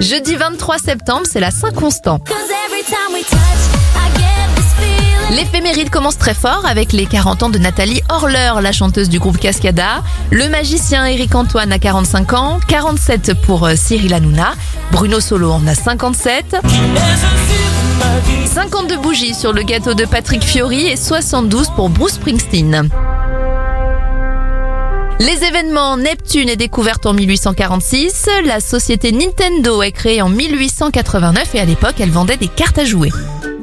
Jeudi 23 septembre, c'est la Saint-Constant. L'éphéméride commence très fort avec les 40 ans de Nathalie Horler, la chanteuse du groupe Cascada. Le magicien Eric Antoine a 45 ans, 47 pour euh, Cyril Hanouna. Bruno Solo en a 57. 52 bougies sur le gâteau de Patrick Fiori et 72 pour Bruce Springsteen. Les événements Neptune est découverte en 1846, la société Nintendo est créée en 1889 et à l'époque elle vendait des cartes à jouer.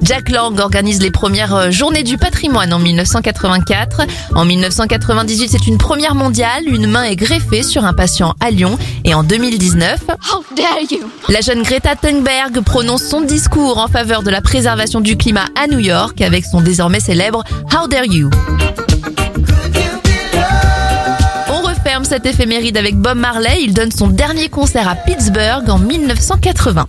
Jack Lang organise les premières euh, journées du patrimoine en 1984. En 1998, c'est une première mondiale. Une main est greffée sur un patient à Lyon. Et en 2019, la jeune Greta Thunberg prononce son discours en faveur de la préservation du climat à New York avec son désormais célèbre How dare you? Cette éphéméride avec Bob Marley. Il donne son dernier concert à Pittsburgh en 1980.